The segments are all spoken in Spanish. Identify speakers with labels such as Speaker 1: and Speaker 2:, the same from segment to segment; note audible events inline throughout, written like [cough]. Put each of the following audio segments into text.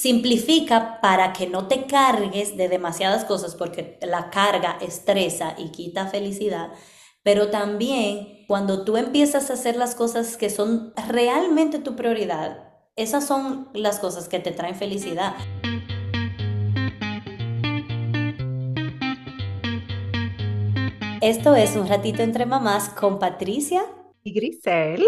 Speaker 1: simplifica para que no te cargues de demasiadas cosas porque la carga estresa y quita felicidad. Pero también cuando tú empiezas a hacer las cosas que son realmente tu prioridad, esas son las cosas que te traen felicidad. Esto es un ratito entre mamás con Patricia
Speaker 2: y Grisel.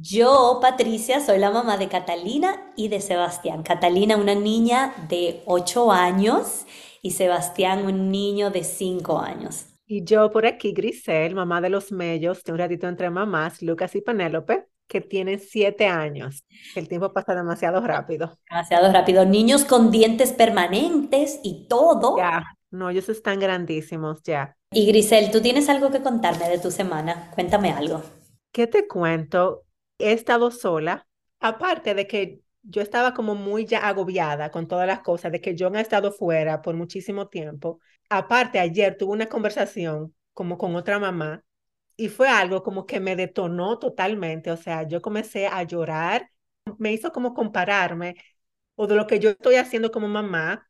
Speaker 1: Yo, Patricia, soy la mamá de Catalina y de Sebastián. Catalina, una niña de 8 años y Sebastián, un niño de 5 años.
Speaker 2: Y yo por aquí, Grisel, mamá de los mellos, de un ratito entre mamás, Lucas y Penélope, que tienen 7 años. El tiempo pasa demasiado rápido.
Speaker 1: Demasiado rápido. Niños con dientes permanentes y todo.
Speaker 2: Ya, no, ellos están grandísimos ya.
Speaker 1: Y Grisel, ¿tú tienes algo que contarme de tu semana? Cuéntame algo.
Speaker 2: ¿Qué te cuento? He estado sola, aparte de que yo estaba como muy ya agobiada con todas las cosas, de que yo he estado fuera por muchísimo tiempo. Aparte, ayer tuve una conversación como con otra mamá y fue algo como que me detonó totalmente, o sea, yo comencé a llorar, me hizo como compararme o de lo que yo estoy haciendo como mamá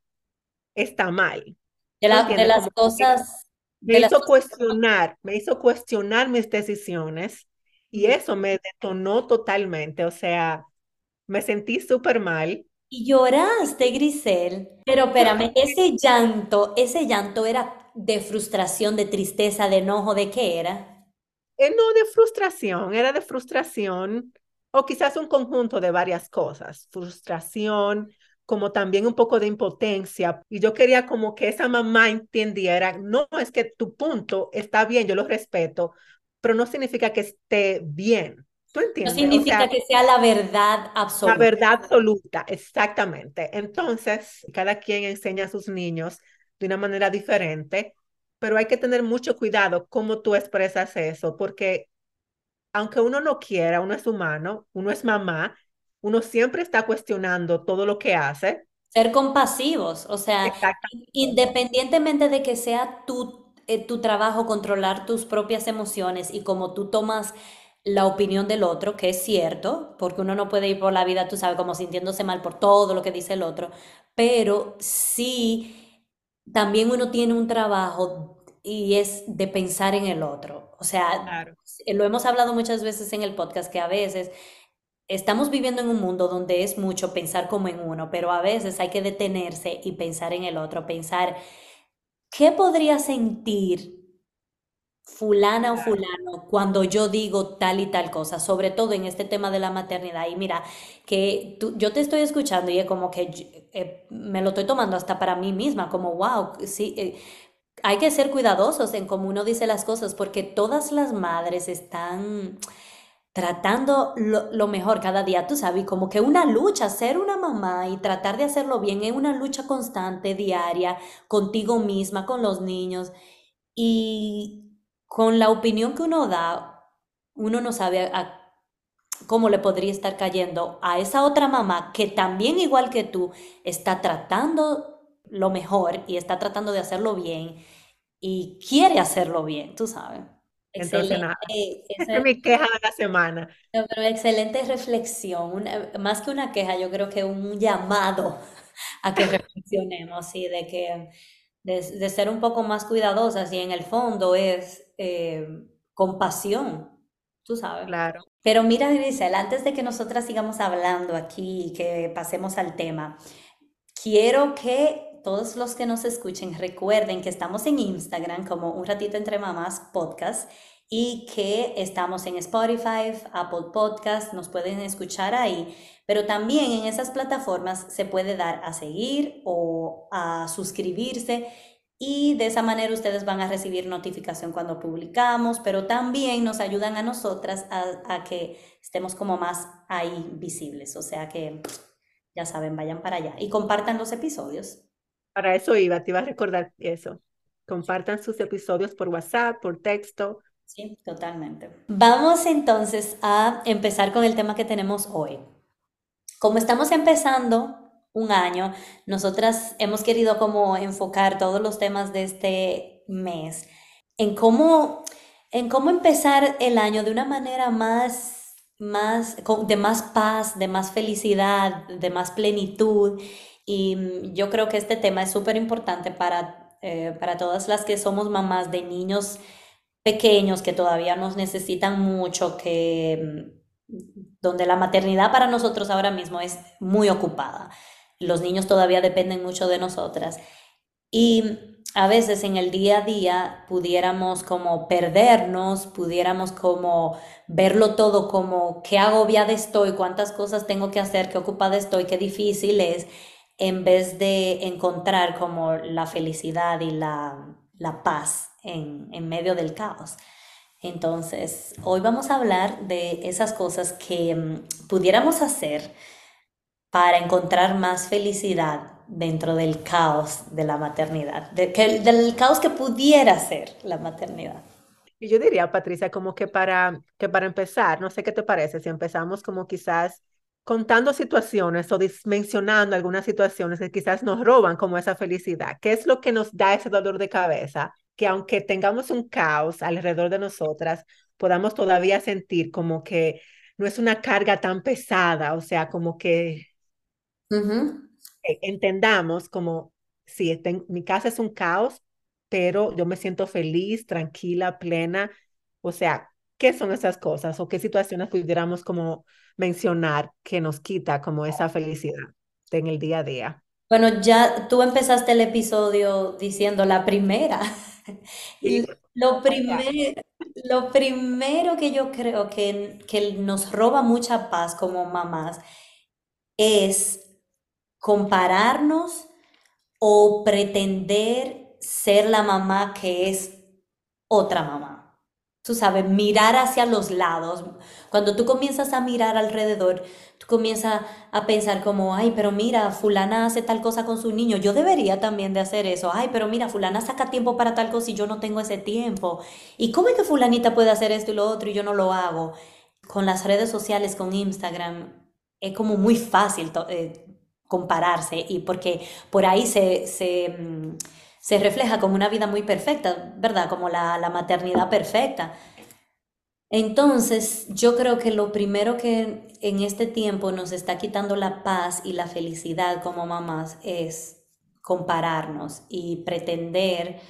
Speaker 2: está mal.
Speaker 1: De, las cosas...
Speaker 2: Me hizo cuestionar, me hizo cuestionar mis decisiones y eso me detonó totalmente, o sea, me sentí súper mal.
Speaker 1: Y lloraste, Grisel. Pero espérame, [laughs] ese llanto, ese llanto era de frustración, de tristeza, de enojo, ¿de qué era?
Speaker 2: Eh, no de frustración, era de frustración o quizás un conjunto de varias cosas. Frustración, como también un poco de impotencia. Y yo quería como que esa mamá entendiera, no, es que tu punto está bien, yo lo respeto, pero no significa que esté bien. ¿Tú entiendes?
Speaker 1: No significa que sea la verdad absoluta.
Speaker 2: La verdad absoluta, exactamente. Entonces, cada quien enseña a sus niños de una manera diferente, pero hay que tener mucho cuidado cómo tú expresas eso, porque aunque uno no quiera, uno es humano, uno es mamá, uno siempre está cuestionando todo lo que hace.
Speaker 1: Ser compasivos, o sea, independientemente de que sea tu eh, tu trabajo controlar tus propias emociones y como tú tomas la opinión del otro, que es cierto, porque uno no puede ir por la vida, tú sabes, como sintiéndose mal por todo lo que dice el otro, pero sí, también uno tiene un trabajo y es de pensar en el otro. O sea, lo hemos hablado muchas veces en el podcast que a veces estamos viviendo en un mundo donde es mucho pensar como en uno, pero a veces hay que detenerse y pensar en el otro, pensar ¿qué podría sentir fulana o fulano cuando yo digo tal y tal cosa, sobre todo en este tema de la maternidad. Y mira, que yo te estoy escuchando y es como que eh, me lo estoy tomando hasta para mí misma, como, wow, sí, eh, hay que ser cuidadosos en cómo uno dice las cosas, porque todas las madres están tratando lo, mejor cada día, tú sabes, como que una lucha, ser una mamá y tratar de hacerlo bien es una lucha constante, diaria, contigo misma, con los niños. Y con la opinión que uno da, uno no sabe cómo le podría estar cayendo a esa otra mamá que también, igual que tú, está tratando lo mejor y está tratando de hacerlo bien y quiere hacerlo bien, tú sabes.
Speaker 2: Entonces, nada, esa es mi queja de la semana.
Speaker 1: pero excelente reflexión, más que una queja, yo creo que un llamado a que reflexionemos, sí, de que de, ser un poco más cuidadosas y en el fondo es eh, compasión, tú sabes.
Speaker 2: Claro.
Speaker 1: Pero mira, Grisel, antes de que nosotras sigamos hablando aquí y que pasemos al tema, quiero que todos los que nos escuchen recuerden que estamos en Instagram como Un Ratito Entre Mamás Podcast y que estamos en Spotify, Apple Podcast, nos pueden escuchar ahí, pero también en esas plataformas se puede dar a seguir o a suscribirse y de esa manera ustedes van a recibir notificación cuando publicamos, pero también nos ayudan a nosotras a, a que estemos como más ahí visibles, o sea que ya saben, vayan para allá y compartan los episodios.
Speaker 2: Para eso iba, te iba a recordar eso. Compartan sus episodios por WhatsApp, por texto.
Speaker 1: Sí, totalmente. Vamos entonces a empezar con el tema que tenemos hoy. Como estamos empezando un año, nosotras hemos querido como enfocar todos los temas de este mes en cómo, en cómo empezar el año de una manera más, más, de más paz, de más felicidad, de más plenitud Y mm, yo creo que este tema es súper importante para, eh, para todas las que somos mamás de niños pequeños que todavía nos necesitan mucho, que mm, donde la maternidad para nosotros ahora mismo es muy ocupada. Los niños todavía dependen mucho de nosotras. Y a veces en el día a día pudiéramos como perdernos, pudiéramos como verlo todo como qué agobiada estoy, cuántas cosas tengo que hacer, qué ocupada estoy, qué difícil es, en vez de encontrar como la felicidad y la, la paz en, en medio del caos. Entonces, hoy vamos a hablar de esas cosas que mm, pudiéramos hacer para encontrar más felicidad dentro del caos de la maternidad, del caos que pudiera ser la maternidad.
Speaker 2: Y yo diría, Patricia, como que para, que para empezar, no sé qué te parece, si empezamos como quizás contando situaciones o mencionando algunas situaciones que quizás nos roban como esa felicidad. ¿Qué es lo que nos da ese dolor de cabeza? Que aunque tengamos un caos alrededor de nosotras, podamos todavía sentir como que no es una carga tan pesada, o sea, como que entendamos como, si mi casa es un caos, pero yo me siento feliz, tranquila, plena. O sea, ¿qué son esas cosas o qué situaciones pudiéramos como mencionar que nos quita como esa felicidad en el día a día?
Speaker 1: Bueno, ya tú empezaste el episodio diciendo la primera. [laughs] Y lo, primer, lo primero que yo creo que, que nos roba mucha paz como mamás es compararnos o pretender ser la mamá que es otra mamá. Tú sabes, mirar hacia los lados. Cuando tú comienzas a mirar alrededor, tú comienzas a pensar como, ay, pero mira, fulana hace tal cosa con su niño, yo debería también de hacer eso. Ay, pero mira, fulana saca tiempo para tal cosa y yo no tengo ese tiempo. ¿Y cómo es que fulanita puede hacer esto y lo otro y yo no lo hago? Con las redes sociales, con Instagram, es como muy fácil eh, compararse y porque por ahí se, se, mm, se refleja como una vida muy perfecta, ¿verdad? Como la, la maternidad perfecta. Entonces, yo creo que lo primero que en este tiempo nos está quitando la paz y la felicidad como mamás es compararnos y pretender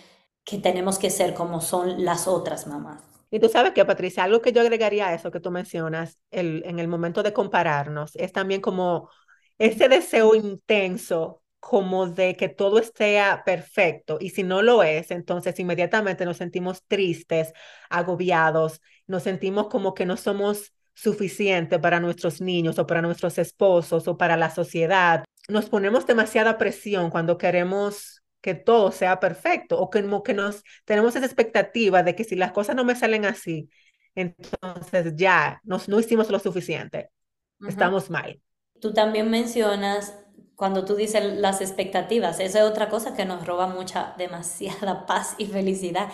Speaker 1: que tenemos que ser como son las otras mamás.
Speaker 2: Y tú sabes que, Patricia, algo que yo agregaría a eso que tú mencionas el, en el momento de compararnos es también como ese deseo intenso como de que todo esté perfecto y si no lo es, entonces inmediatamente nos sentimos tristes, agobiados, nos sentimos como que no somos suficientes para nuestros niños o para nuestros esposos o para la sociedad. Nos ponemos demasiada presión cuando queremos que todo sea perfecto o como que nos tenemos esa expectativa de que si las cosas no me salen así, entonces ya nos, no hicimos lo suficiente, estamos mal.
Speaker 1: Tú también mencionas, cuando tú dices las expectativas, esa es otra cosa que nos roba mucha, demasiada [laughs] paz y felicidad,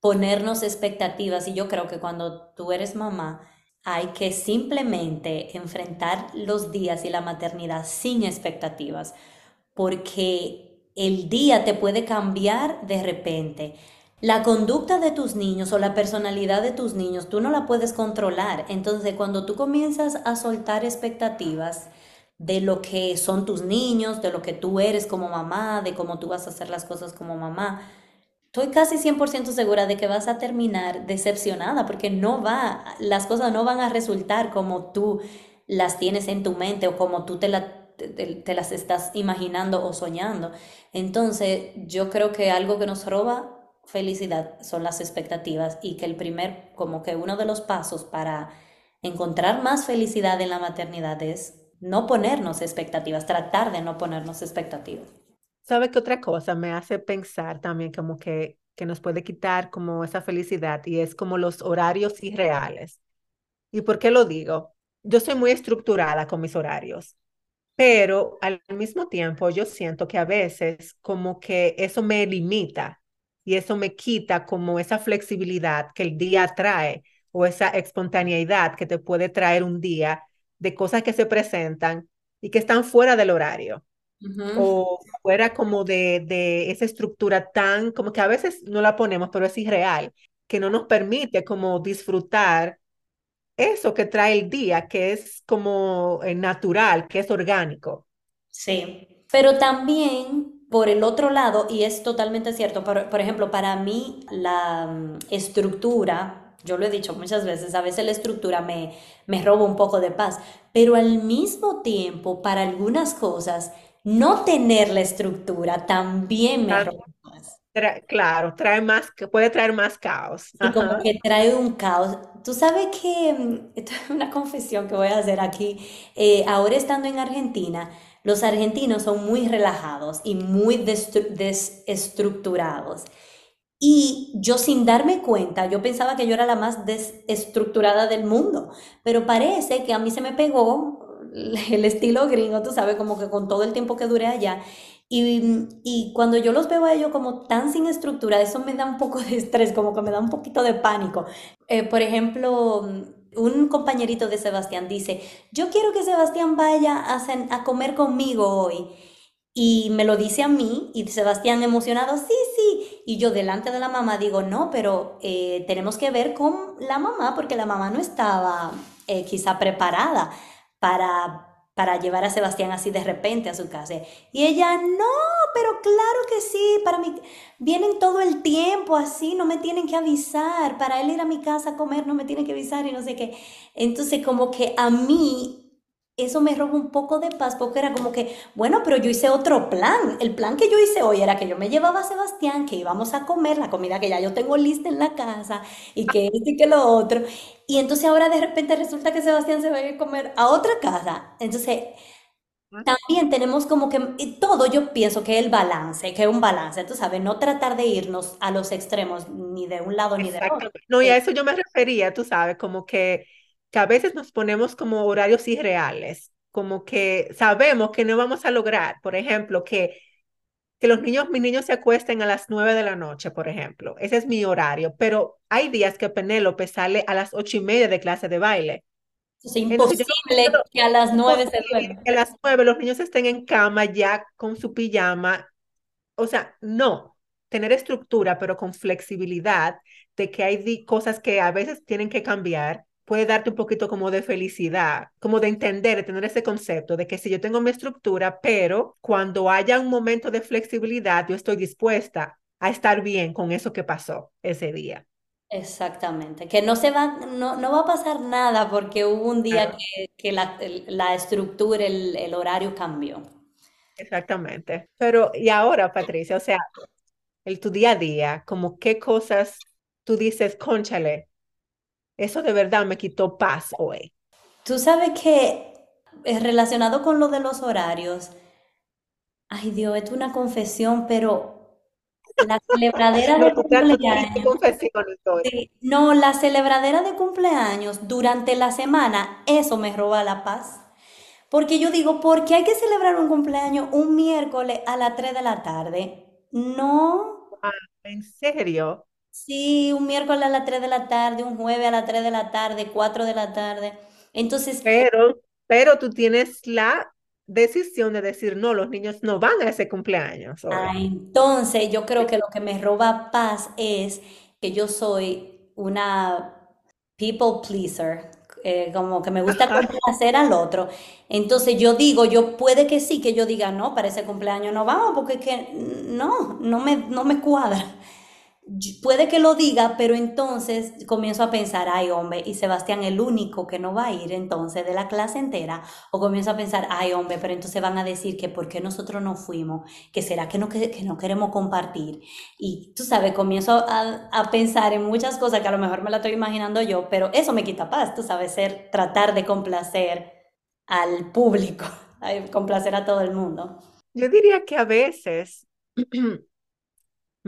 Speaker 1: ponernos expectativas. Y yo creo que cuando tú eres mamá, hay que simplemente enfrentar los días y la maternidad sin expectativas, porque el día te puede cambiar de repente. La conducta de tus niños o la personalidad de tus niños, tú no la puedes controlar. Entonces, cuando tú comienzas a soltar expectativas de lo que son tus niños, de lo que tú eres como mamá, de cómo tú vas a hacer las cosas como mamá, estoy casi 100% segura de que vas a terminar decepcionada porque no va, las cosas no van a resultar como tú las tienes en tu mente o como tú te, las estás imaginando o soñando. Entonces, yo creo que algo que nos roba felicidad son las expectativas y que el primer, como que uno de los pasos para encontrar más felicidad en la maternidad es no ponernos expectativas, tratar de no ponernos expectativas.
Speaker 2: ¿Sabe qué otra cosa me hace pensar también como que, que nos puede quitar como esa felicidad y es como los horarios irreales? ¿Y por qué lo digo? Yo soy muy estructurada con mis horarios, pero al mismo tiempo yo siento que a veces como que eso me limita y eso me quita como esa flexibilidad que el día trae o esa espontaneidad que te puede traer un día de cosas que se presentan y que están fuera del horario o fuera como de, de esa estructura tan, como que a veces no la ponemos, pero es irreal, que no nos permite como disfrutar eso que trae el día, que es como eh, natural, que es orgánico.
Speaker 1: Sí. Pero también, por el otro lado, y es totalmente cierto, por, por ejemplo, para mí la mm, estructura, yo lo he dicho muchas veces, a veces la estructura me, me roba un poco de paz, pero al mismo tiempo, para algunas cosas, no tener la estructura también me roba paz.
Speaker 2: claro, trae más, puede traer más caos.
Speaker 1: Y como que trae un caos. Tú sabes que, mm, [laughs] esto es una confesión que voy a hacer aquí, eh, ahora estando en Argentina, los argentinos son muy relajados y muy desestructurados. Y yo sin darme cuenta, yo pensaba que yo era la más desestructurada del mundo, pero parece que a mí se me pegó [laughs] el estilo gringo, tú sabes, como que con todo el tiempo que duré allá. Y, y, cuando yo los veo a ellos como tan sin estructura, eso me da un poco de estrés, como que me da un poquito de pánico. Eh, por ejemplo, un compañerito de Sebastián dice, yo quiero que Sebastián vaya a, a comer conmigo hoy. Y me lo dice a mí y Sebastián emocionado, sí, sí. Y yo delante de la mamá digo, no, pero eh, tenemos que ver con la mamá porque la mamá no estaba eh, quizá preparada para para llevar a Sebastián así de repente a su casa. Y ella, no, pero claro que sí, para mí, vienen todo el tiempo así, no me tienen que avisar, para él ir a mi casa a comer no me tienen que avisar y no sé qué. Entonces como que a mí eso me robó un poco de paz porque era como que, bueno, pero yo hice otro plan. El plan que yo hice hoy era que yo me llevaba a Sebastián, que íbamos a comer la comida que ya yo tengo lista en la casa y que esto y que lo otro. Y entonces ahora de repente resulta que Sebastián se va a ir a comer a otra casa. Entonces, también tenemos como que todo, yo pienso que el balance, que es un balance, tú sabes, no tratar de irnos a los extremos ni de un lado ni de otro.
Speaker 2: No, y a eso yo me refería, tú sabes, como que que a veces nos ponemos como horarios irreales, como que sabemos que no vamos a lograr, por ejemplo, que, que los niños, mis niños se acuesten a las nueve de la noche, por ejemplo. Ese es mi horario, pero hay días que Penélope sale a las ocho y media de clase de baile.
Speaker 1: Es imposible que a las nueve se
Speaker 2: duerman. Que a las nueve los niños estén en cama ya con su pijama. O sea, no. Tener estructura, pero con flexibilidad de que hay cosas que a veces tienen que cambiar puede darte un poquito como de felicidad, como de entender, de tener ese concepto de que si yo tengo mi estructura, pero cuando haya un momento de flexibilidad, yo estoy dispuesta a estar bien con eso que pasó ese día.
Speaker 1: Exactamente, que no se va, no, no va a pasar nada porque hubo un día que, que la, la, estructura, el, el horario cambió.
Speaker 2: Exactamente. Pero, y ahora, Patricia, o sea, el tu día a día, como qué cosas tú dices, conchale, eso de verdad me quitó paz hoy.
Speaker 1: Tú sabes que es relacionado con lo de los horarios. Ay Dios, es una confesión, pero la [laughs] celebradera de cumpleaños. no, la celebradera de cumpleaños durante la semana, eso me roba la paz. Porque yo digo, ¿por qué hay que celebrar un cumpleaños un miércoles a las 3 de la tarde? No.
Speaker 2: Ah, ¿En serio?
Speaker 1: Sí, un miércoles a las 3 de la tarde, un jueves a las 3 de la tarde, 4 de la tarde. Entonces,
Speaker 2: Pero, pero tú tienes la decisión de decir, no, los niños no van a ese cumpleaños
Speaker 1: ah, entonces yo creo que lo que me roba paz es que yo soy una people pleaser, eh, como que me gusta complacer al otro. Entonces yo digo, yo puede que sí, que yo diga, no, para ese cumpleaños no vamos, porque es que no, no me, no me cuadra puede que lo diga, pero entonces comienzo a pensar, ay hombre, y Sebastián el único que no va a ir entonces de la clase entera, o comienzo a pensar, ay hombre, pero entonces van a decir que por qué nosotros no fuimos, que será que no, que, no queremos compartir. Y tú sabes, comienzo a, a, pensar en muchas cosas que a lo mejor me la estoy imaginando yo, pero eso me quita paz, tú sabes, ser, tratar de complacer al público, [laughs] complacer a todo el mundo.
Speaker 2: Yo diría que a veces [clears throat]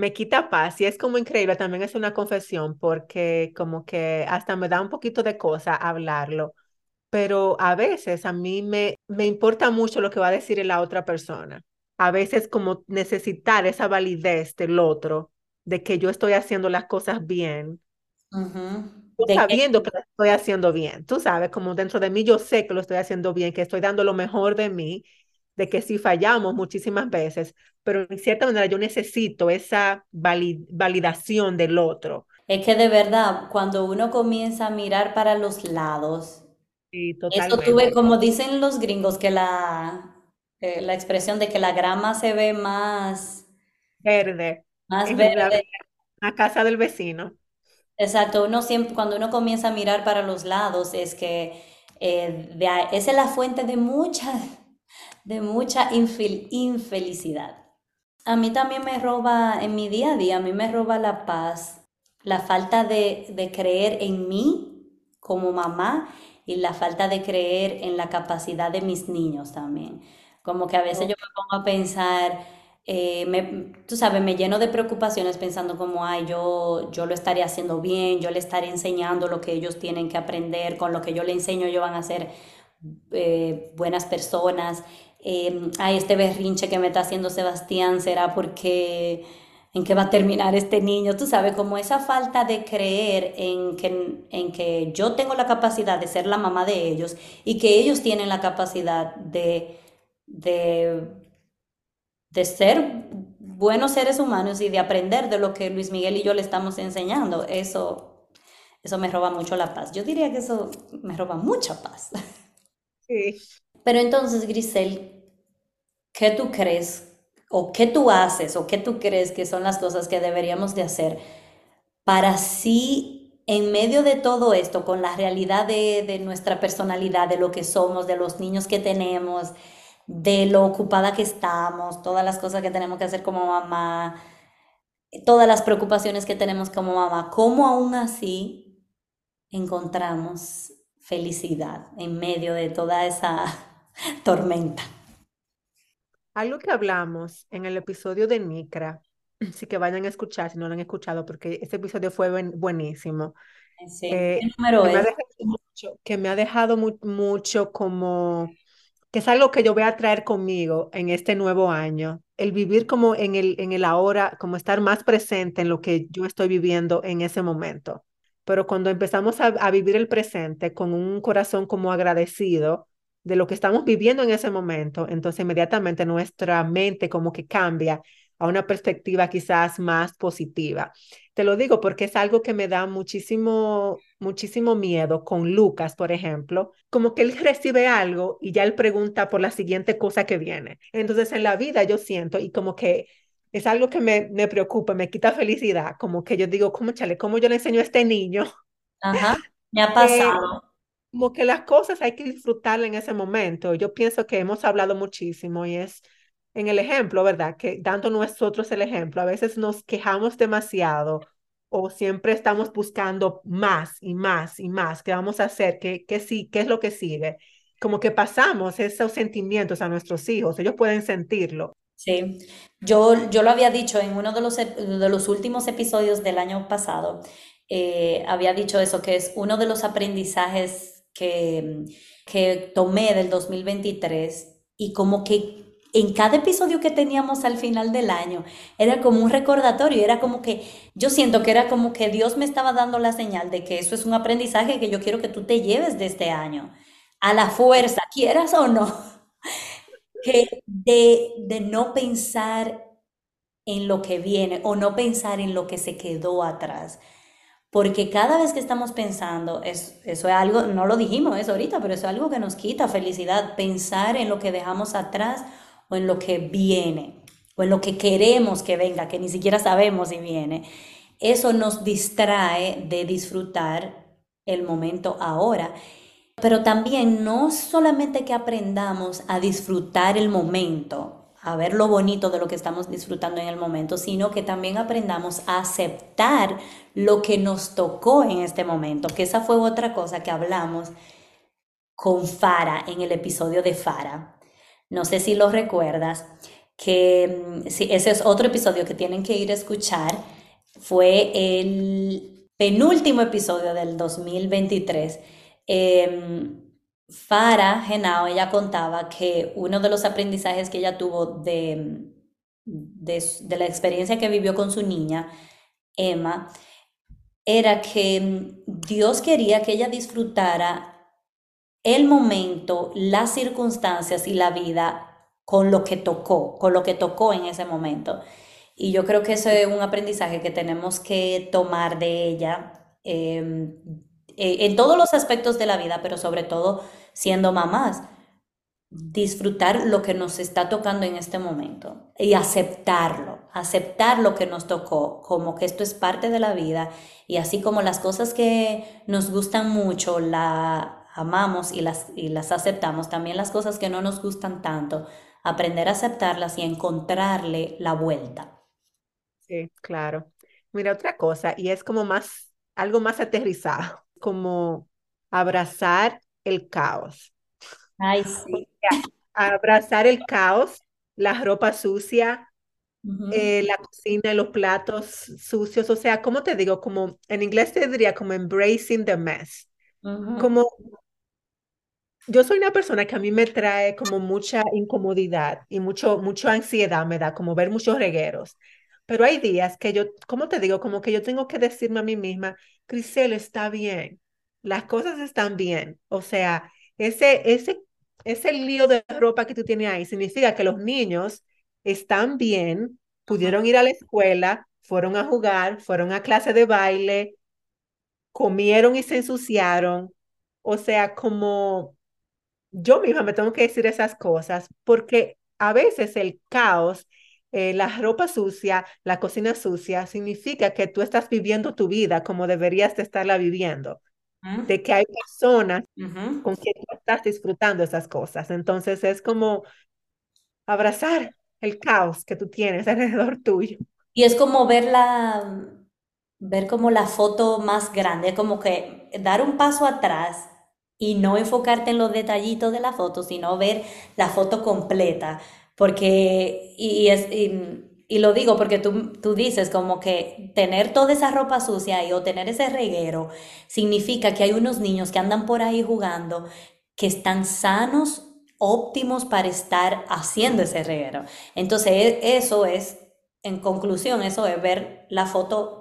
Speaker 2: me quita paz y es como increíble, también es una confesión porque como que hasta me da un poquito de cosa hablarlo, pero a veces a mí me, me importa mucho lo que va a decir la otra persona. A veces como necesitar esa validez del otro, de que yo estoy haciendo las cosas bien, sabiendo que... que lo estoy haciendo bien. Tú sabes, como dentro de mí yo sé que lo estoy haciendo bien, que estoy dando lo mejor de mí de que si fallamos muchísimas veces, pero en cierta manera yo necesito esa validación del otro.
Speaker 1: Es que de verdad, cuando uno comienza a mirar para los lados,
Speaker 2: sí,
Speaker 1: eso tuve, como dicen los gringos, que la, eh, la expresión de que la grama se ve más,
Speaker 2: Verde.
Speaker 1: más
Speaker 2: En
Speaker 1: verde.
Speaker 2: la casa del vecino.
Speaker 1: Exacto, uno siempre, cuando uno comienza a mirar para los lados, es que eh, de esa es la fuente de mucha, de mucha infel- infelicidad. A mí también me roba, en mi día a día, a mí me roba la paz, la falta de, de creer en mí como mamá y la falta de creer en la capacidad de mis niños también. Como que a veces yo me pongo a pensar, eh, me- tú sabes, me lleno de preocupaciones pensando como, ay, yo, yo lo estaré haciendo bien, yo le estaré enseñando lo que ellos tienen que aprender, con lo que yo le enseño ellos van a ser eh, buenas personas. Eh, ay, este berrinche que me está haciendo Sebastián será porque en qué va a terminar este niño. Tú sabes, como esa falta de creer en que, en que yo tengo la capacidad de ser la mamá de ellos y que ellos tienen la capacidad de, de, de ser buenos seres humanos y de aprender de lo que Luis Miguel y yo le estamos enseñando. Eso, eso me roba mucho la paz. Yo diría que eso me roba mucha paz.
Speaker 2: Sí.
Speaker 1: Pero entonces, Grisel, ¿qué tú crees o qué tú haces o qué tú crees que son las cosas que deberíamos de hacer para así, en medio de todo esto, con la realidad de, de nuestra personalidad, de lo que somos, de los niños que tenemos, de lo ocupada que estamos, todas las cosas que tenemos que hacer como mamá, todas las preocupaciones que tenemos como mamá, cómo aún así encontramos felicidad en medio de toda esa tormenta?
Speaker 2: Algo que hablamos en el episodio de Nicra, sí que vayan a escuchar si no lo han escuchado, porque ese episodio fue buen- buenísimo.
Speaker 1: Sí. ¿Qué
Speaker 2: eh,
Speaker 1: número
Speaker 2: que me
Speaker 1: es?
Speaker 2: mucho, que me ha dejado mu- mucho como que es algo que yo voy a traer conmigo en este nuevo año, el vivir como en el, en el ahora, como estar más presente en lo que yo estoy viviendo en ese momento. Pero cuando empezamos a, a vivir el presente con un corazón como agradecido de lo que estamos viviendo en ese momento, entonces inmediatamente nuestra mente como que cambia a una perspectiva quizás más positiva. Te lo digo porque es algo que me da muchísimo, muchísimo miedo con Lucas, por ejemplo, como que él recibe algo y ya él pregunta por la siguiente cosa que viene. Entonces en la vida yo siento y como que es algo que me, me preocupa, me quita felicidad, como que yo digo, ¿cómo chale? ¿Cómo yo le enseño a este niño
Speaker 1: Ajá, me ha
Speaker 2: que [laughs]
Speaker 1: pasado.
Speaker 2: Como que las cosas hay que disfrutarlas en ese momento. Yo pienso que hemos hablado muchísimo y es en el ejemplo, ¿verdad? Que dando nosotros el ejemplo, a veces nos quejamos demasiado o siempre estamos buscando más y más y más. ¿Qué vamos a hacer? ¿Qué, qué sí? ¿Qué es lo que sigue? Como que pasamos esos sentimientos a nuestros hijos, ellos pueden sentirlo.
Speaker 1: Sí, yo, yo lo había dicho en uno de los, de los últimos episodios del año pasado, eh, había dicho eso, que es uno de los aprendizajes que, que tomé del 2023 y como que en cada episodio que teníamos al final del año era como un recordatorio, era como que yo siento que era como que Dios me estaba dando la señal de que eso es un aprendizaje que yo quiero que tú te lleves de este año, a la fuerza, quieras o no. [laughs] que de, de no pensar en lo que viene o no pensar en lo que se quedó atrás. Porque cada vez que estamos pensando, es, eso es algo, no lo dijimos eso ahorita, pero eso es algo que nos quita felicidad, pensar en lo que dejamos atrás o en lo que viene o en lo que queremos que venga, que ni siquiera sabemos si viene. Eso nos distrae de disfrutar el momento ahora. Pero también no solamente que aprendamos a disfrutar el momento, a ver lo bonito de lo que estamos disfrutando en el momento, sino que también aprendamos a aceptar lo que nos tocó en este momento, que esa fue otra cosa que hablamos con Fara en el episodio de Fara. No sé si lo recuerdas, que mm, sí, ese es otro episodio que tienen que ir a escuchar. Fue el penúltimo episodio del 2023 eh, Farah Genao, ella contaba que uno de los aprendizajes que ella tuvo de, de, la experiencia que vivió con su niña, Emma, era que Dios quería que ella disfrutara el momento, las circunstancias y la vida con lo que tocó, con lo que tocó en ese momento. Y yo creo que eso es un aprendizaje que tenemos que tomar de ella. Eh, eh, en todos los aspectos de la vida, pero sobre todo siendo mamás. disfrutar lo que nos está tocando en este momento y aceptarlo, aceptar lo que nos tocó, como que esto es parte de la vida y así como las cosas que nos gustan mucho, la amamos y las, y las aceptamos, también las cosas que no nos gustan tanto, aprender a aceptarlas y encontrarle la vuelta.
Speaker 2: Sí, claro. Mira, otra cosa, y es como más, algo más aterrizado, como abrazar el caos.
Speaker 1: Ay, [laughs] sí.
Speaker 2: abrazar el caos, la ropa sucia, eh, la cocina, los platos sucios, o sea, ¿cómo te digo? Como en inglés te diría como embracing the mess. Como yo soy una persona que a mí me trae como mucha incomodidad y mucho, mucho ansiedad, me da como ver muchos regueros. Pero hay días que yo, ¿cómo te digo? Como que yo tengo que decirme a mí misma, Crisel, está bien, las cosas están bien. O sea, ese, ese, ese lío de ropa que tú tienes ahí significa que los niños están bien, pudieron ir a la escuela, fueron a jugar, fueron a clase de baile, comieron y se ensuciaron. O sea, como yo misma me tengo que decir esas cosas porque a veces el caos, eh, la ropa sucia, la cocina sucia, significa que tú estás viviendo tu vida como deberías de estarla viviendo. De que hay personas con quien tú estás disfrutando esas cosas. Entonces es como abrazar el caos que tú tienes [laughs] alrededor tuyo.
Speaker 1: Y es como ver la, ver como la foto más grande, como que dar un paso atrás y no enfocarte en los detallitos de la foto, sino ver la foto completa. Porque, y, y, lo digo porque tú, tú dices como que tener toda esa ropa sucia y o tener ese reguero significa que hay unos niños que andan por ahí jugando que están sanos, óptimos para estar haciendo ese reguero. Entonces, e, eso es, en conclusión, eso es ver la foto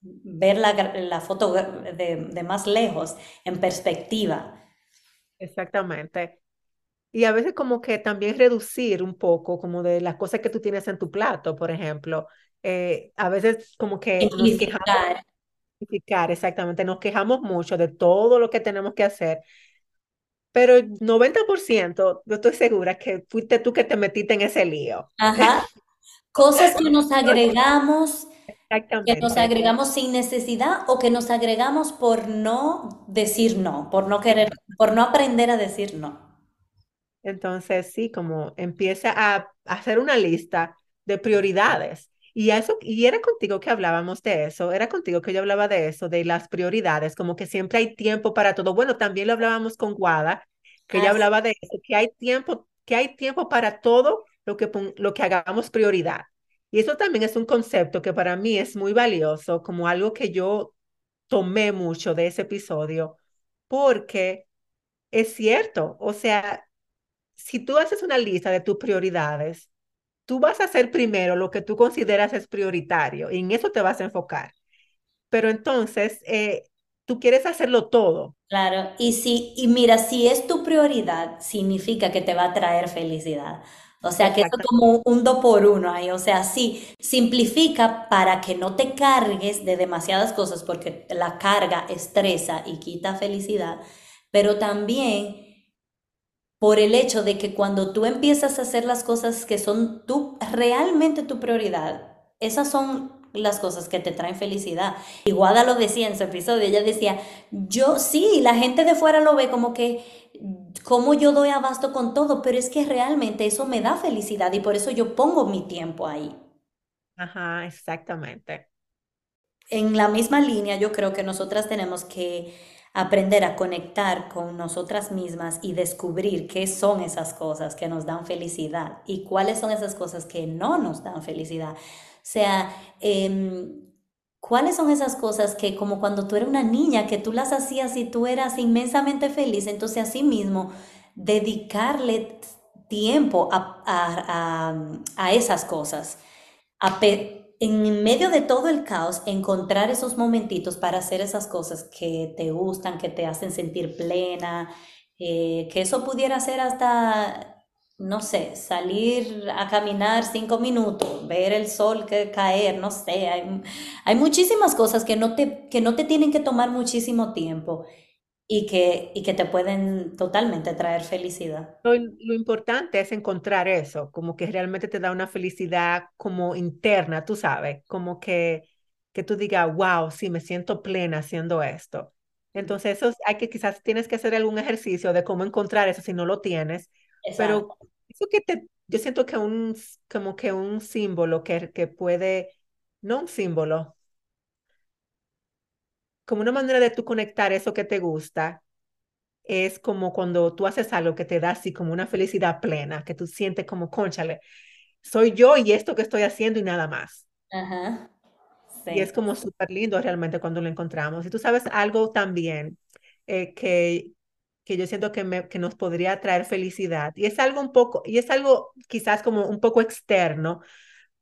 Speaker 1: ver la, foto de, más lejos, en perspectiva.
Speaker 2: Exactamente. Y a veces como que también reducir un poco como de las cosas que tú tienes en tu plato, por ejemplo. Eh, a veces como que nos quejamos. Exactamente, nos quejamos mucho de todo lo que tenemos que hacer, pero 90% yo estoy segura que fuiste tú que te metiste en ese lío.
Speaker 1: Ajá. Cosas que nos [laughs] agregamos que nos agregamos sin necesidad o que nos agregamos por no decir no, por no querer, por no aprender a decir no.
Speaker 2: Entonces, sí, como empieza a hacer una lista de prioridades. Y eso, y era contigo que hablábamos de eso, era contigo que yo hablaba de eso, de las prioridades, como que siempre hay tiempo para todo. Bueno, también lo hablábamos con Guada, que ella hablaba de eso, que hay tiempo, que hay tiempo para todo lo que, lo que hagamos prioridad. Y eso también es un concepto que para mí es muy valioso, como algo que yo tomé mucho de ese episodio, porque es cierto, o sea, si tú haces una lista de tus prioridades, tú vas a hacer primero lo que tú consideras es prioritario y en eso te vas a enfocar. Pero entonces, eh, tú quieres hacerlo todo.
Speaker 1: Claro, y si, y mira, si es tu prioridad, significa que te va a traer felicidad. O sea, que eso como un do por uno ahí. O sea, sí, simplifica para que no te cargues de demasiadas cosas porque la carga estresa y quita felicidad, pero también por el hecho de que cuando tú empiezas a hacer las cosas que son tú, realmente tu prioridad, esas son las cosas que te traen felicidad. Y Guada lo decía en su episodio, ella decía, yo sí, la gente de fuera lo ve como que cómo yo doy abasto con todo, pero es que realmente eso me da felicidad y por eso yo pongo mi tiempo ahí.
Speaker 2: Ajá, exactamente.
Speaker 1: En la misma línea, yo creo que nosotras tenemos que aprender a conectar con nosotras mismas y descubrir qué son esas cosas que nos dan felicidad y cuáles son esas cosas que no nos dan felicidad. O sea, eh, ¿Cuáles son esas cosas que como cuando tú eras una niña, que tú las hacías y tú eras inmensamente feliz? Entonces, así mismo, dedicarle tiempo a, esas cosas, en medio de todo el caos, encontrar esos momentitos para hacer esas cosas que te gustan, que te hacen sentir plena, eh, que eso pudiera ser hasta no sé, salir a caminar cinco minutos, ver el sol que caer, no sé, hay, hay muchísimas cosas que no, te, que no te tienen que tomar muchísimo tiempo y que, y que te pueden totalmente traer felicidad.
Speaker 2: Lo, lo importante es encontrar eso, como que realmente te da una felicidad como interna, tú sabes, como que, que tú digas, wow, sí, me siento plena haciendo esto. Entonces, eso es- hay que quizás tienes que hacer algún ejercicio de cómo encontrar eso si no lo tienes, pero eso que te, yo siento que un, como que un símbolo que, que puede, no un símbolo, como una manera de tú conectar eso que te gusta es como cuando tú haces algo que te da así como una felicidad plena, que tú sientes como, cónchale, soy yo y esto que estoy haciendo y nada más.
Speaker 1: Ajá.
Speaker 2: Y es
Speaker 1: Sí.
Speaker 2: como súper lindo realmente cuando lo encontramos. Y tú sabes algo también eh, que, que yo siento que, me, que nos podría traer felicidad. Y es algo un poco, y es algo quizás como un poco externo,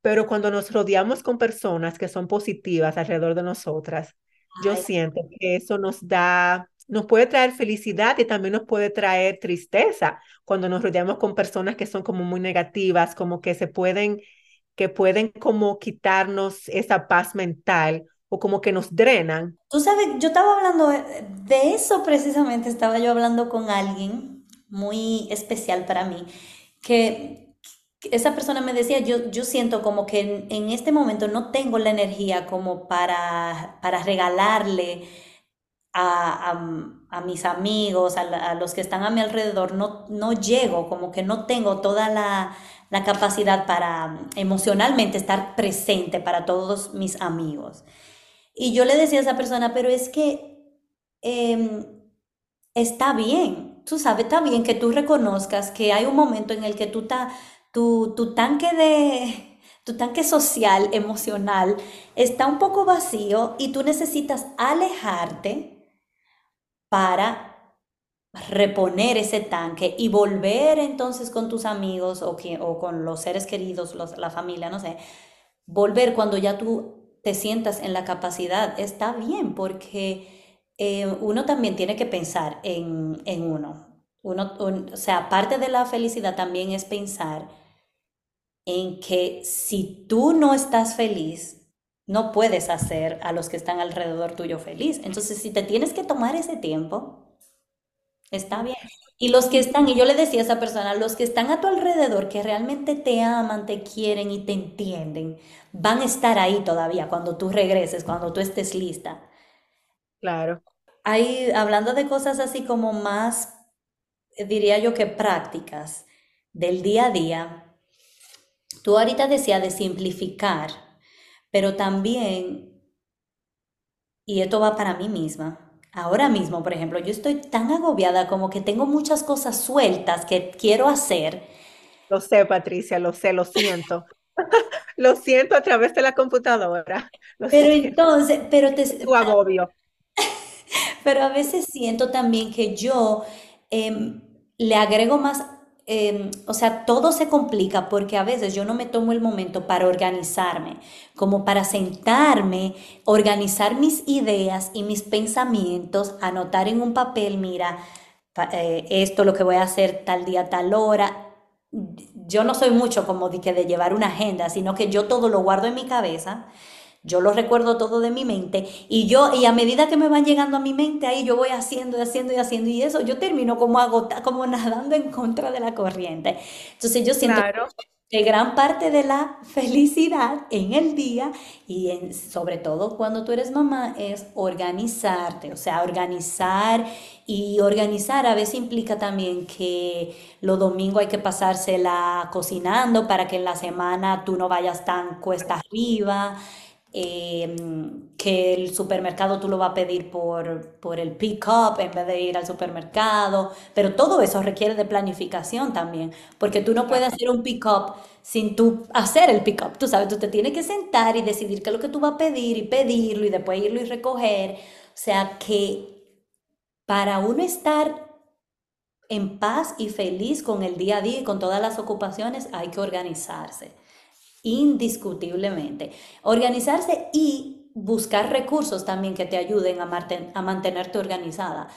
Speaker 2: pero cuando nos rodeamos con personas que son positivas alrededor de nosotras, yo siento que eso nos da, nos puede traer felicidad y también nos puede traer tristeza cuando nos rodeamos con personas que son como muy negativas, como que se pueden, que pueden como quitarnos esa paz mental o como que nos drenan.
Speaker 1: Tú sabes, yo estaba hablando de, de eso precisamente, estaba yo hablando con alguien muy especial para mí, que esa persona me decía, yo, yo siento como que en, este momento no tengo la energía como para, para regalarle a, a- mis amigos, a, los que están a mi alrededor, no, no llego, como que no tengo toda la, la capacidad para emocionalmente estar presente para todos mis amigos. Y yo le decía a esa persona, pero es que em, está bien, tú sabes, está bien que tú reconozcas que hay un momento en el que tú ta- tu, tu tanque de, tu tanque social, emocional, está un poco vacío y tú necesitas alejarte para reponer ese tanque y volver entonces con tus amigos o, que- o con los seres queridos, los- la familia, no sé, volver cuando ya tú te sientas en la capacidad, está bien, porque eh, uno también tiene que pensar en, en uno. Uno, un- o sea, parte de la felicidad también es pensar en que si tú no estás feliz, no puedes hacer a los que están alrededor tuyo feliz. Entonces, si te tienes que tomar ese tiempo, Está bien. Y los que están, y yo le decía a esa persona, los que están a tu alrededor, que realmente te aman, te quieren y te entienden, van a estar ahí todavía cuando tú regreses, cuando tú estés lista.
Speaker 2: Claro.
Speaker 1: Ahí, hablando de cosas así como más, diría yo que prácticas del día a día, tú ahorita decías de simplificar, pero también, y esto va para mí misma, ahora mismo, por ejemplo, yo estoy tan agobiada como que tengo muchas cosas sueltas que quiero hacer
Speaker 2: Lo sé, Patricia, lo sé, lo siento. [laughs] Lo siento a través de la computadora. Lo
Speaker 1: Pero entonces, pero, te,
Speaker 2: Tu agobio. [laughs]
Speaker 1: pero a veces siento también que yo em, le agrego más, em, o sea, todo se complica porque a veces yo no me tomo el momento para organizarme, como para sentarme, organizar mis ideas y mis pensamientos, anotar en un papel, mira, eh, esto lo que voy a hacer tal día, tal hora. Yo no soy mucho como de de llevar una agenda, sino que yo todo lo guardo en mi cabeza Yo lo recuerdo todo de mi mente y yo, y a medida que me van llegando a mi mente, ahí yo voy haciendo y haciendo y haciendo y eso, yo termino como agota, como [laughs] nadando en contra de la corriente. Entonces yo siento
Speaker 2: Claro,
Speaker 1: que gran parte de la felicidad en el día y en, sobre todo cuando tú eres mamá es organizarte, o sea, organizar y organizar a veces implica también que los domingos hay que pasársela cocinando para que en la semana tú no vayas tan cuesta arriba eh, que el supermercado tú lo vas a pedir por, por el pick-up en vez de ir al supermercado, pero todo eso requiere de planificación también, porque tú no puedes hacer un pick-up sin tú hacer el pick-up, tú sabes, tú te tienes que sentar y decidir qué es lo que tú vas a pedir y pedirlo y después irlo y recoger, o sea que para uno estar en paz y feliz con el día a día y con todas las ocupaciones hay que organizarse indiscutiblemente. Organizarse y buscar recursos también que te ayuden a, marten- a mantenerte organizada.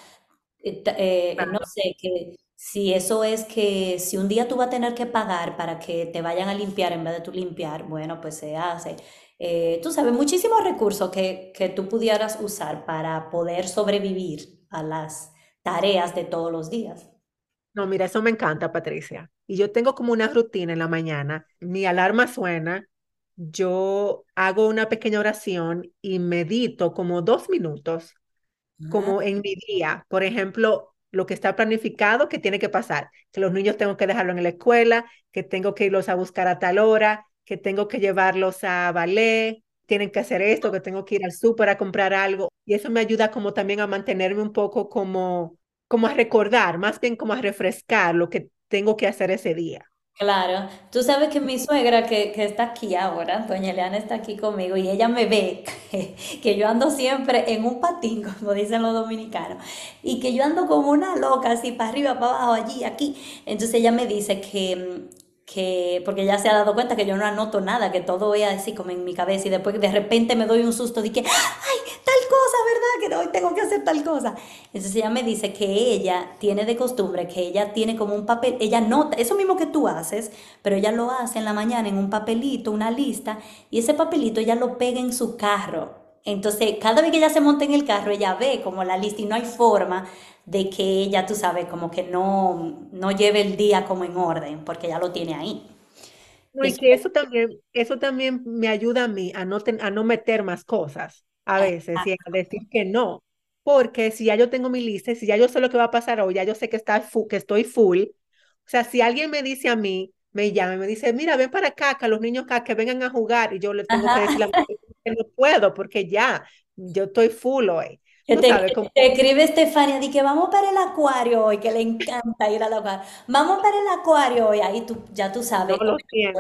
Speaker 1: Eh, eh, no sé, que si eso es que si un día tú vas a tener que pagar para que te vayan a limpiar en vez de tú limpiar, bueno, pues se hace. Eh, tú sabes, muchísimos recursos que, que tú pudieras usar para poder sobrevivir a las tareas de todos los días.
Speaker 2: No, mira, eso me encanta, Patricia. Y yo tengo como una rutina en la mañana. Mi alarma suena, yo hago una pequeña oración y medito como dos minutos, como en mi día. Por ejemplo, lo que está planificado que tiene que pasar, que los niños tengo que dejarlo en la escuela, que tengo que irlos a buscar a tal hora, que tengo que llevarlos a ballet, tienen que hacer esto, que tengo que ir al súper a comprar algo. Y eso me ayuda como también a mantenerme un poco como, como a recordar, más bien como a refrescar lo que tengo que hacer ese día.
Speaker 1: Claro, tú sabes que mi suegra que, que está aquí ahora, doña Eliana está aquí conmigo y ella me ve que, que, yo ando siempre en un patín, como dicen los dominicanos, y que yo ando como una loca, así para arriba, para abajo, allí, aquí. Entonces ella me dice que, que, porque ya se ha dado cuenta que yo no anoto nada, que todo es así como en mi cabeza y después de repente me doy un susto de que, ay, tal cosa, ¿verdad? Que hoy tengo que hacer tal cosa. Entonces ella me dice que ella tiene de costumbre, que ella tiene como un papel, ella nota, eso mismo que tú haces, pero ella lo hace en la mañana en un papelito, una lista, y ese papelito ella lo pega en su carro. Entonces, cada vez que ella se monta en el carro, ella ve como la lista y no hay forma de que ella, tú sabes, como que no, no lleve el día como en orden, porque ya lo tiene ahí.
Speaker 2: No, y que eso también, eso también me ayuda a mí a no, a no meter más cosas a veces y a decir que no, porque si ya yo tengo mi lista, si ya yo sé lo que va a pasar hoy, ya yo sé que, está que estoy full, o sea, si alguien me dice a mí, me llama y me dice, mira, ven para acá, que los niños acá, que vengan a jugar, y yo le tengo que decir [laughs] que no puedo, porque ya, yo estoy full hoy.
Speaker 1: Que te, escribe Estefania, di que vamos para el acuario hoy, que le encanta ir al acuario. Vamos para el acuario hoy, ahí tú, ya tú sabes.
Speaker 2: No lo siento,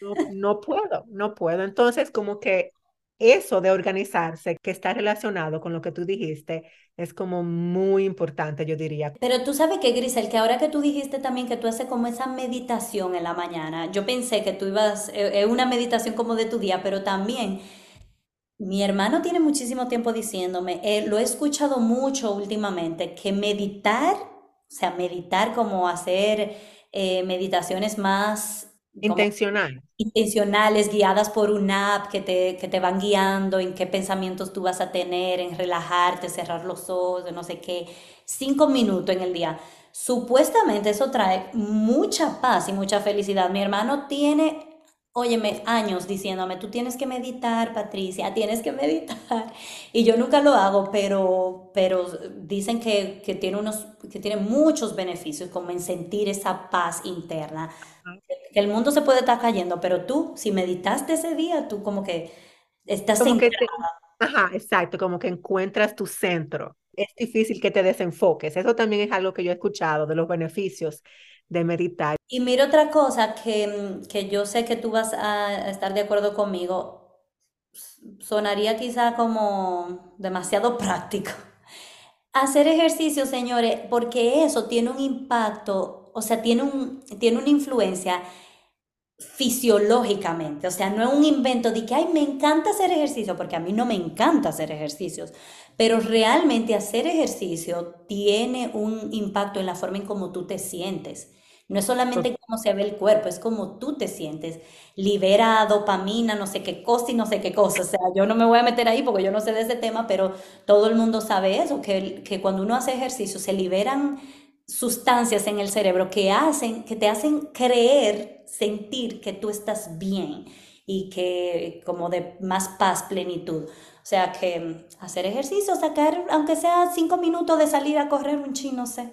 Speaker 2: no, no puedo, no puedo. Entonces, como que eso de organizarse, que está relacionado con lo que tú dijiste, es como muy importante, yo diría.
Speaker 1: Pero tú sabes que, Grisel, que ahora que tú dijiste también que tú haces como esa meditación en la mañana, yo pensé que tú ibas, es eh, eh, una meditación como de tu día, pero también mi hermano tiene muchísimo tiempo diciéndome, eh, lo he escuchado mucho últimamente, que meditar, o sea, meditar como hacer eh, meditaciones más...
Speaker 2: Intencional.
Speaker 1: Intencionales, guiadas por una app que te, que te van guiando en qué pensamientos tú vas a tener, en relajarte, cerrar los ojos, no sé qué, cinco minutos en el día. Supuestamente eso trae mucha paz y mucha felicidad. Mi hermano tiene óyeme, años diciéndome, tú tienes que meditar, Patricia, tienes que meditar. Y yo nunca lo hago, pero, pero dicen que, que tiene, unos, que tiene muchos beneficios, como en sentir esa paz interna. Que el mundo se puede estar cayendo, pero tú, si meditaste ese día, tú como que estás como
Speaker 2: Ajá, exacto, como que encuentras tu centro. Es difícil que te desenfoques. Eso también es algo que yo he escuchado de los beneficios de meditar.
Speaker 1: Y mira otra cosa que, que yo sé que tú vas a estar de acuerdo conmigo, sonaría quizá como demasiado [laughs] práctico. Hacer ejercicio, señores, porque eso tiene un impacto, o sea, tiene, un, tiene una influencia fisiológicamente, o sea, no es un invento de que, ay, me encanta hacer ejercicio, porque a mí no me encanta hacer ejercicios, pero realmente hacer ejercicio tiene un impacto en la forma en cómo tú te sientes. No es solamente cómo se ve el cuerpo, es cómo tú te sientes. Libera dopamina, no sé qué cosa y no sé qué cosa. O sea, yo no me voy a meter ahí porque yo no sé de ese tema, pero todo el mundo sabe eso, que, que cuando uno hace ejercicio se liberan sustancias en el cerebro que hacen, que te hacen creer, sentir que tú estás bien y que como de más paz, plenitud. O sea que hacer ejercicio, sacar, aunque sea cinco minutos de salir a correr un chino, no sé.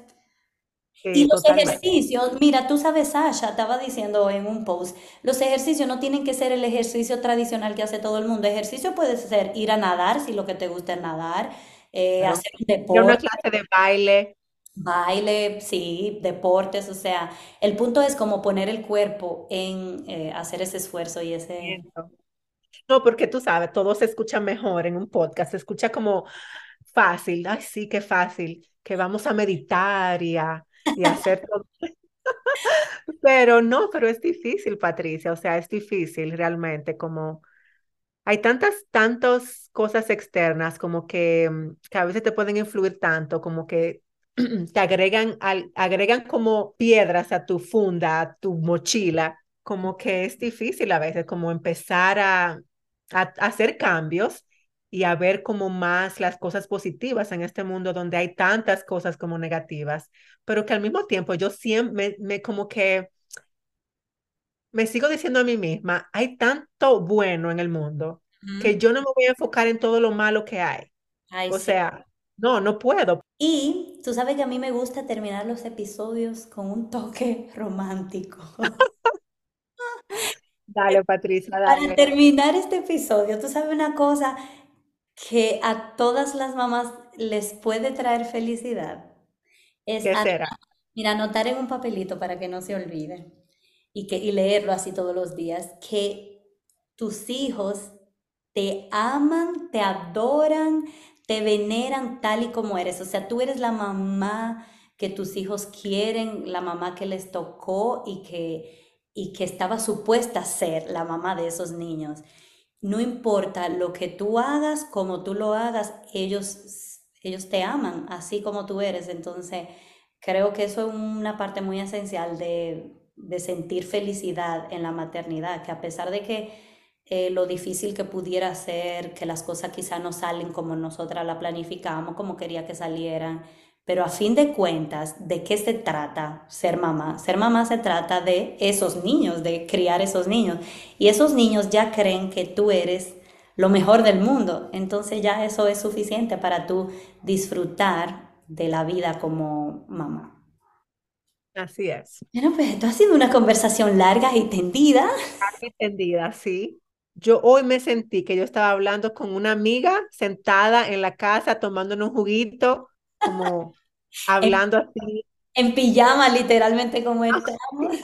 Speaker 1: y los ejercicios, mira, tú sabes, Sasha estaba diciendo en un post, los ejercicios no tienen que ser el ejercicio tradicional que hace todo el mundo. Ejercicio puede ser ir a nadar, si lo que te gusta es nadar, eh, hacer un deporte.
Speaker 2: Una clase de baile.
Speaker 1: Baile, sí, deportes, o sea, el punto es como poner el cuerpo en eh, hacer ese esfuerzo y ese...
Speaker 2: No, porque tú sabes, todo se escucha mejor en un podcast, se escucha como fácil, ay, sí, qué fácil, que vamos a meditar y a, y hacer [laughs] todo. [laughs] pero no, pero es difícil, Patricia, o sea, es difícil realmente, como hay tantas, tantas cosas externas como que, mm, que a veces te pueden influir tanto, como que [clears throat] te agregan, al, agregan como piedras a tu funda, a tu mochila, como que es difícil a veces como empezar a, a, hacer cambios y a ver como más las cosas positivas en este mundo donde hay tantas cosas como negativas, pero que al mismo tiempo yo siempre me, como que me sigo diciendo a mí misma, hay tanto bueno en el mundo que yo no me voy a enfocar en todo lo malo que hay. o sea, no, no puedo.
Speaker 1: Y tú sabes que a mí me gusta terminar los episodios con un toque romántico. [laughs]
Speaker 2: dale, Patricia, dale.
Speaker 1: Para terminar este episodio, tú sabes una cosa, que a todas las mamás les puede traer felicidad
Speaker 2: es ¿Qué será?
Speaker 1: Mira, anotar en un papelito para que no se olvide y, que, y leerlo así todos los días, que tus hijos te aman, te adoran, te veneran tal y como eres. O sea, tú eres la mamá que tus hijos quieren, la mamá que les tocó y que, y que estaba supuesta a ser la mamá de esos niños no importa lo que tú hagas, como tú lo hagas, ellos, ellos te aman así como tú eres. Entonces, creo que eso es una parte muy esencial de, sentir felicidad en la maternidad, que a pesar de que eh, lo difícil que pudiera ser, que las cosas quizá no salen como nosotras la planificamos, como quería que salieran, pero a fin de cuentas, ¿de qué se trata ser mamá? Ser mamá se trata de esos niños, de criar esos niños. Y esos niños ya creen que tú eres lo mejor del mundo. Entonces ya eso es suficiente para tú disfrutar de la vida como mamá.
Speaker 2: Así es.
Speaker 1: Bueno, pues esto ha sido una conversación larga y tendida.
Speaker 2: Larga y tendida, sí. Yo hoy me sentí que yo estaba hablando con una amiga sentada en la casa tomando un juguito como hablando así.
Speaker 1: En pijama, literalmente, como estamos.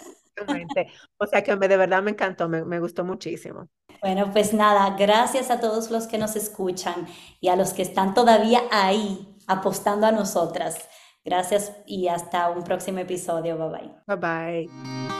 Speaker 2: O sea que de verdad me encantó, me, gustó muchísimo.
Speaker 1: Bueno, pues nada, gracias a todos los que nos escuchan y a los que están todavía ahí apostando a nosotras. Gracias y hasta un próximo episodio. Bye bye.
Speaker 2: Bye bye.